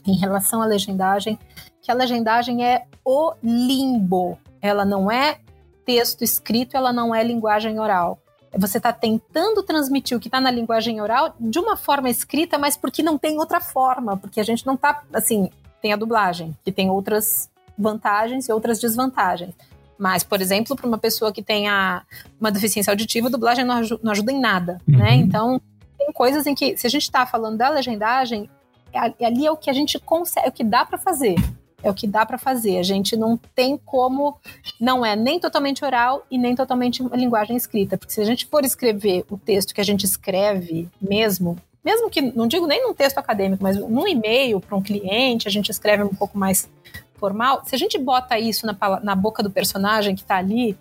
em relação à legendagem, que a legendagem é o limbo. Ela não é texto escrito, ela não é linguagem oral. Você está tentando transmitir o que está na linguagem oral de uma forma escrita, mas porque não tem outra forma, porque a gente não está assim. Tem a dublagem, que tem outras vantagens e outras desvantagens. Mas, por exemplo, para uma pessoa que tenha uma deficiência auditiva, a dublagem não, ajuda, não ajuda em nada, né? uhum. né? Então, tem coisas em que, se a gente está falando da legendagem, é, ali é o que a gente consegue, é o que dá para fazer. É o que dá para fazer. A gente não tem como. Não é nem totalmente oral e nem totalmente linguagem escrita. Porque se a gente for escrever o texto que a gente escreve mesmo, mesmo que, não digo nem num texto acadêmico, mas num e-mail para um cliente, a gente escreve um pouco mais formal. Se a gente bota isso na, na boca do personagem que está ali,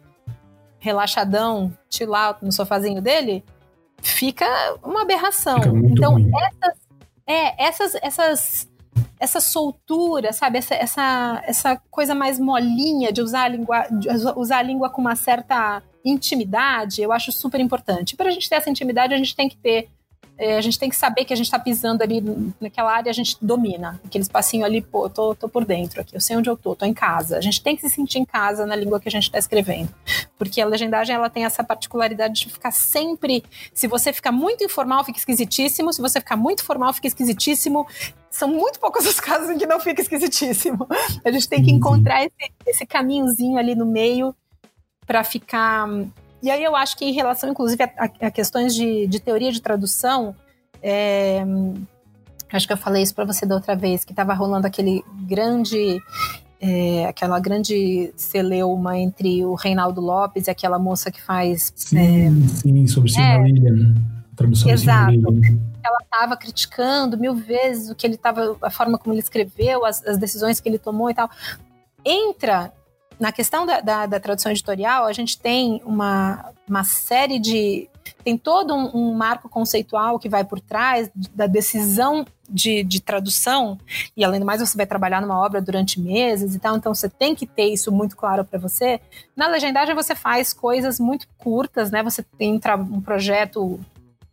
relaxadão, chill out no sofazinho dele, fica uma aberração. Fica então, ruim. essas, é, essas, essas essa soltura, sabe? Essa, essa, essa coisa mais molinha de usar a, língua, usar a língua com uma certa intimidade, eu acho super importante. Para a gente ter essa intimidade, a gente tem que ter a gente tem que saber que a gente está pisando ali naquela área, a gente domina. Aquele espacinho ali, pô, tô, tô por dentro aqui, eu sei onde eu tô, tô em casa. A gente tem que se sentir em casa na língua que a gente está escrevendo. Porque a legendagem, ela tem essa particularidade de ficar sempre. Se você ficar muito informal, fica esquisitíssimo. Se você ficar muito formal, fica esquisitíssimo. São muito poucos os casos em que não fica esquisitíssimo. A gente tem que encontrar esse, esse caminhozinho ali no meio para ficar e aí eu acho que em relação, inclusive, a, a questões de, de, teoria de tradução, é, acho que eu falei isso para você da outra vez, que estava rolando aquele grande, é, aquela grande celeuma entre o Reinaldo Lopes e aquela moça que faz... Sim, é, sim sobre Silmarillion. É, tradução Exato. Ela estava criticando mil vezes o que ele estava, a forma como ele escreveu, as, as decisões que ele tomou e tal. Entra na questão da, da, da, tradução editorial, a gente tem uma, uma série de. Tem todo um, um marco conceitual que vai por trás da decisão de, de, tradução, e além do mais, você vai trabalhar numa obra durante meses e tal, então você tem que ter isso muito claro para você. Na legendagem, você faz coisas muito curtas, né? Você tem um projeto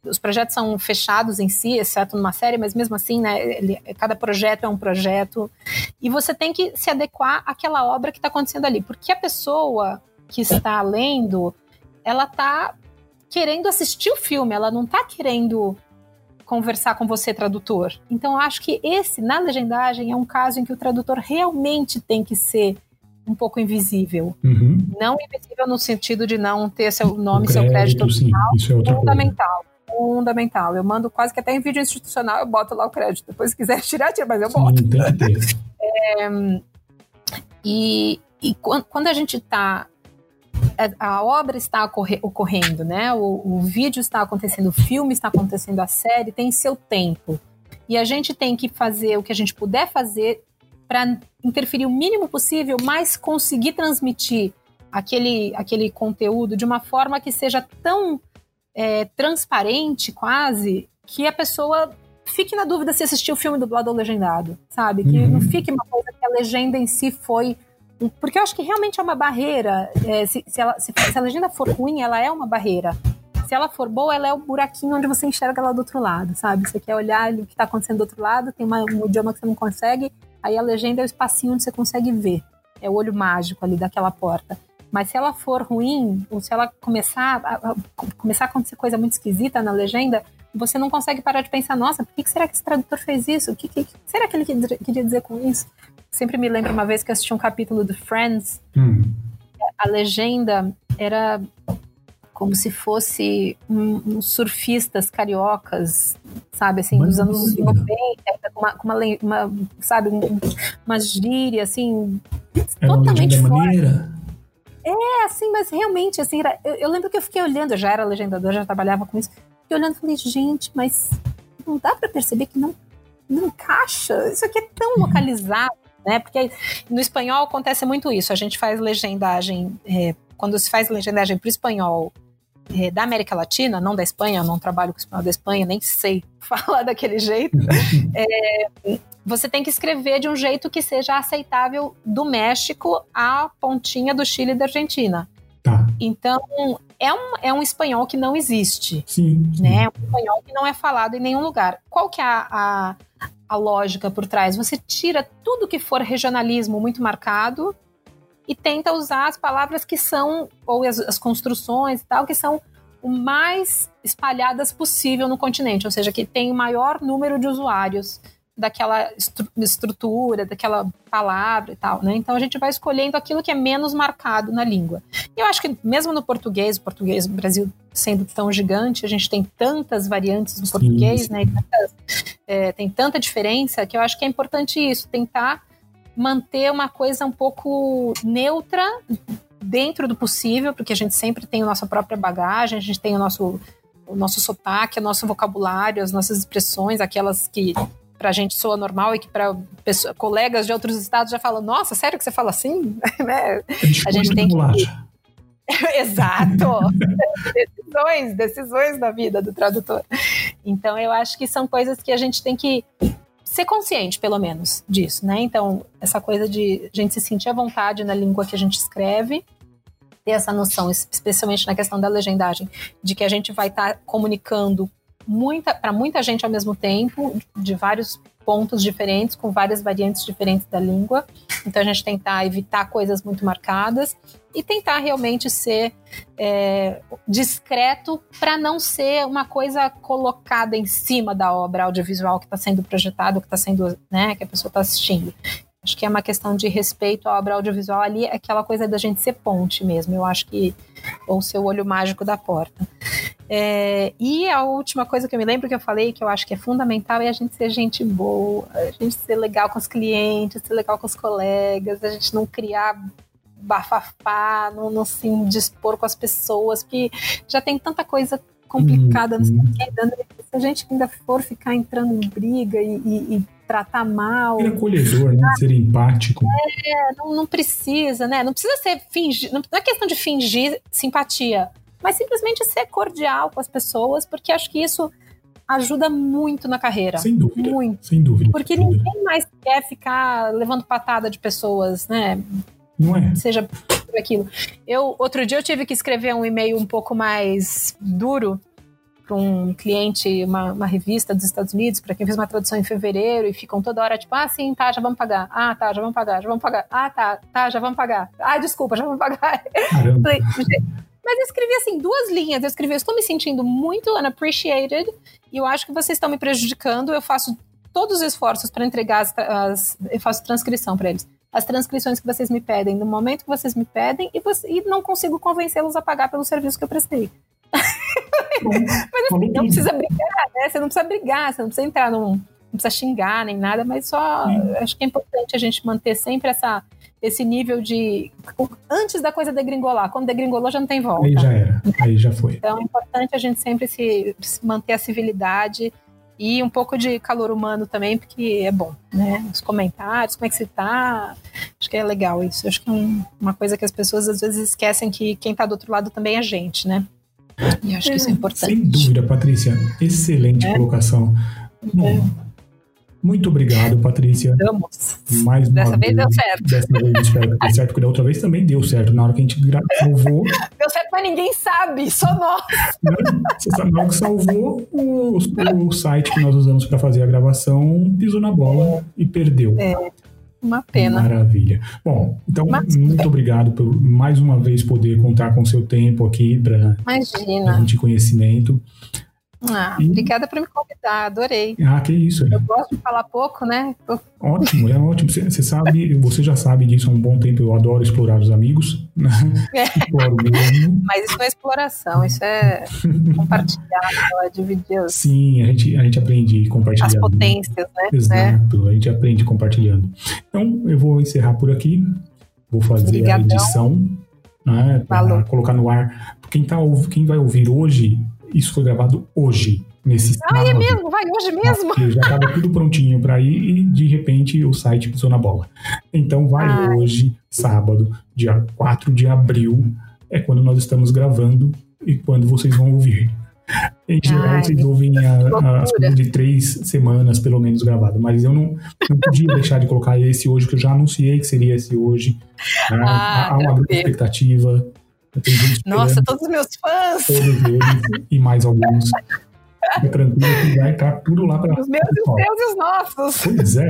os projetos são fechados em si, exceto numa série, mas mesmo assim, né, ele, cada projeto é um projeto. E você tem que se adequar àquela obra que está acontecendo ali. Porque a pessoa que está lendo, ela está querendo assistir o filme, ela não está querendo conversar com você, tradutor. Então, acho que esse, na legendagem, é um caso em que o tradutor realmente tem que ser um pouco invisível. Uhum. Não invisível no sentido de não ter seu nome, crédito, seu crédito final, sim, é fundamental. Coisa fundamental. Eu mando quase que até em vídeo institucional, eu boto lá o crédito. Depois, se quiser tirar, tira, mas eu boto. Sim, é, e, e quando a gente está é, a obra está ocorrendo, né? O, o, vídeo está acontecendo, o filme está acontecendo, a série tem seu tempo. E a gente tem que fazer o que a gente puder fazer para interferir o mínimo possível, mas conseguir transmitir aquele, aquele conteúdo de uma forma que seja tão é, transparente, quase, que a pessoa fique na dúvida se assistiu o filme dublado ou legendado, sabe? Que uhum. não fique uma coisa que a legenda em si foi. Porque eu acho que realmente é uma barreira. É, se, se, ela, se, se, a legenda for ruim, ela é uma barreira. Se ela for boa, ela é o buraquinho onde você enxerga ela do outro lado, sabe? Você quer olhar o que está acontecendo do outro lado, tem uma, um idioma que você não consegue, aí a legenda é o espacinho onde você consegue ver. É o olho mágico ali daquela porta. Mas se ela for ruim, ou se ela começar a, a, começar a acontecer coisa muito esquisita na legenda, você não consegue parar de pensar, nossa, por que, que será que esse tradutor fez isso? O que, que, que será que ele queria dizer com isso? Sempre me lembro uma vez que eu assisti um capítulo de Friends, hum. a legenda era como se fosse um, uns surfistas cariocas, sabe, assim, dos anos 90, com uma, com uma, uma sabe, um, uma gíria, assim, é totalmente fora. Maneira. É, assim, mas realmente, assim, era, eu, eu, lembro que eu fiquei olhando, eu já era legendador, já trabalhava com isso, fiquei olhando e falei, gente, mas não dá para perceber que não, não encaixa, isso aqui é tão uhum. localizado, né? Porque no espanhol acontece muito isso, a gente faz legendagem, é, quando se faz legendagem para o espanhol é, da América Latina, não da Espanha, eu não trabalho com o espanhol da Espanha, nem sei falar daquele jeito, é, você tem que escrever de um jeito que seja aceitável do México à pontinha do Chile e da Argentina. Tá. Então, é um, é um espanhol que não existe. Sim, sim. Né? É um espanhol que não é falado em nenhum lugar. Qual que é a, a, a lógica por trás. Você tira tudo que for regionalismo muito marcado e tenta usar as palavras que são, ou as, as construções e tal, que são o mais espalhadas possível no continente, ou seja, que tem o maior número de usuários daquela estrutura, daquela palavra e tal, né? Então a gente vai escolhendo aquilo que é menos marcado na língua. E eu acho que mesmo no português, o português do Brasil sendo tão gigante, a gente tem tantas variantes no português, sim. né? é, tem tanta diferença que eu acho que é importante isso, tentar manter uma coisa um pouco neutra dentro do possível, porque a gente sempre tem a nossa própria bagagem, a gente tem o nosso o nosso sotaque, o nosso vocabulário, as nossas expressões, aquelas que pra gente soa normal e que para colegas de outros estados já falam, nossa, sério que você fala assim? né? A gente tem que... Exato! decisões, decisões da vida do tradutor. Então eu acho que são coisas que a gente tem que ser consciente, pelo menos, disso, né? Então, essa coisa de a gente se sentir à vontade na língua que a gente escreve, ter essa noção, especialmente na questão da legendagem, de que a gente vai estar tá comunicando muita, para muita gente ao mesmo tempo, de vários pontos diferentes, com várias variantes diferentes da língua. Então a gente tentar evitar coisas muito marcadas e tentar realmente ser é, discreto para não ser uma coisa colocada em cima da obra audiovisual que está sendo projetada, que está sendo, né, que a pessoa está assistindo. Acho que é uma questão de respeito à obra audiovisual ali, é aquela coisa da gente ser ponte mesmo. Eu acho que ou ser o olho mágico da porta. É, e a última coisa que eu me lembro que eu falei, que eu acho que é fundamental, é a gente ser gente boa, a gente ser legal com os clientes, ser legal com os colegas, a gente não criar bafafá, não, não se dispor com as pessoas, porque já tem tanta coisa complicada, uhum. não sei se a gente ainda for ficar entrando em briga e, e, e tratar mal. Ser acolhedor, né? Ser empático. É, não, não precisa, né? Não precisa ser fingir, não é questão de fingir simpatia, mas simplesmente ser cordial com as pessoas, porque acho que isso ajuda muito na carreira. Sem dúvida. Muito. Sem dúvida. Porque ninguém mais quer ficar levando patada de pessoas, né? Não é? Seja por aquilo. Eu, outro dia eu tive que escrever um e-mail um pouco mais duro para um cliente, uma, uma, revista dos Estados Unidos, para quem fez uma tradução em fevereiro e ficam toda hora tipo, ah, sim, tá, já vamos pagar. Ah, tá, já vamos pagar, já vamos pagar. Ah, tá, tá, já vamos pagar. Ah, desculpa, já vamos pagar. Falei, mas eu escrevi assim, duas linhas. Eu escrevi, eu estou me sentindo muito unappreciated e eu acho que vocês estão me prejudicando. Eu faço todos os esforços para entregar as, as, Eu faço transcrição para eles. As transcrições que vocês me pedem, no momento que vocês me pedem, e, você, e não consigo convencê-los a pagar pelo serviço que eu prestei. mas assim, não precisa brigar, né? Você não precisa brigar, você não precisa entrar num. Não precisa xingar nem nada, mas só acho que é importante a gente manter sempre essa, esse nível de. Antes da coisa degringolar. Quando degringolou, já não tem volta. Aí já era, aí já foi. Então é importante a gente sempre se, manter a civilidade e um pouco de calor humano também, porque é bom, né? Os comentários, como é que você tá? Acho que é legal isso. Acho que é um, uma coisa que as pessoas às vezes esquecem que quem tá do outro lado também é gente, né? E acho que isso é importante. Sem dúvida, Patrícia. Excelente é. colocação. É. Muito obrigado, Patrícia. Vamos. Mais uma dessa vez, vez deu certo. Dessa vez espero que dê certo, porque da outra vez também deu certo. Na hora que a gente gravou. Deu certo, mas ninguém sabe, só nós. Você sabe, na hora que salvou, o, o site que nós usamos para fazer a gravação pisou na bola e perdeu. É. Uma pena. Maravilha. Bom, então, Mas, muito obrigado por mais uma vez poder contar com o seu tempo aqui para a gente conhecimento. Ah, e... Obrigada por me convidar, adorei. Ah, que isso. Eu gosto de falar pouco, né? Ótimo, é ótimo. Você sabe, você já sabe disso há um bom tempo. Eu adoro explorar os amigos. Né? É. Exploro mesmo. Mas isso não é exploração, isso é compartilhar, é dividir os... Sim, a gente, a gente aprende compartilhando. As potências, né? Exato, a gente aprende compartilhando. Então, eu vou encerrar por aqui. Vou fazer Obrigadão. a edição. Né, para colocar no ar. Quem, tá, quem vai ouvir hoje isso foi gravado hoje, nesse Ah, é mesmo? Vai hoje mesmo? Porque já estava tudo prontinho para ir e de repente o site pisou na bola. Então vai Ai. hoje, sábado, dia 4 de abril, é quando nós estamos gravando e quando vocês vão ouvir. Em geral, Ai, vocês ouvem a, as coisas de três semanas, pelo menos, gravado. Mas eu não, não podia deixar de colocar esse hoje, que eu já anunciei que seria esse hoje. Né? Ah, há uma grande expectativa. Nossa, todos os meus fãs! Todos eles e mais alguns. Fica tranquilo que vai estar tudo lá para Os meus, os seus e os nossos. Pois é.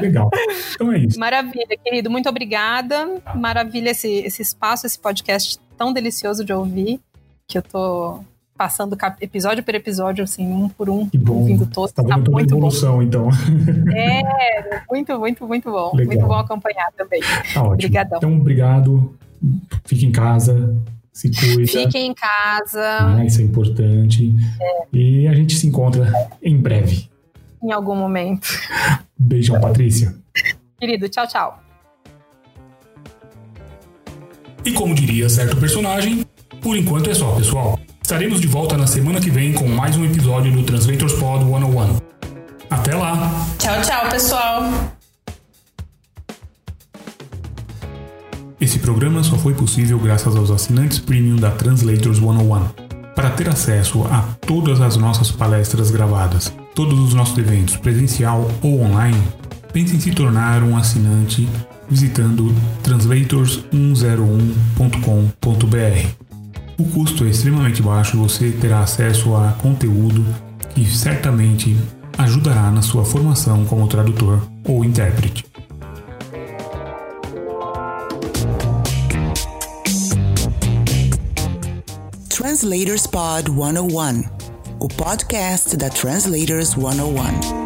Legal. Então é isso. Maravilha, querido. Muito obrigada. Maravilha esse, esse espaço, esse podcast tão delicioso de ouvir, que eu tô passando episódio por episódio, assim, um por um, que bom. ouvindo todos. Tá tá toda muito evolução, bom. então. É, muito, muito, muito bom. Legal. Muito bom acompanhar também. Tá ótimo. Obrigadão. Então, obrigado. Fique em casa. Se cuida. Fiquem em casa. Ah, isso é importante. É. E a gente se encontra em breve. Em algum momento. Beijão, Patrícia. Querido, tchau, tchau. E como diria certo personagem, por enquanto é só, pessoal. Estaremos de volta na semana que vem com mais um episódio do Translators Pod 101. Até lá! Tchau, tchau, pessoal! Esse programa só foi possível graças aos assinantes premium da Translators 101. Para ter acesso a todas as nossas palestras gravadas, todos os nossos eventos, presencial ou online, pense em se tornar um assinante visitando translators101.com.br. O custo é extremamente baixo e você terá acesso a conteúdo que certamente ajudará na sua formação como tradutor ou intérprete. Translators Pod 101, o podcast da Translators 101.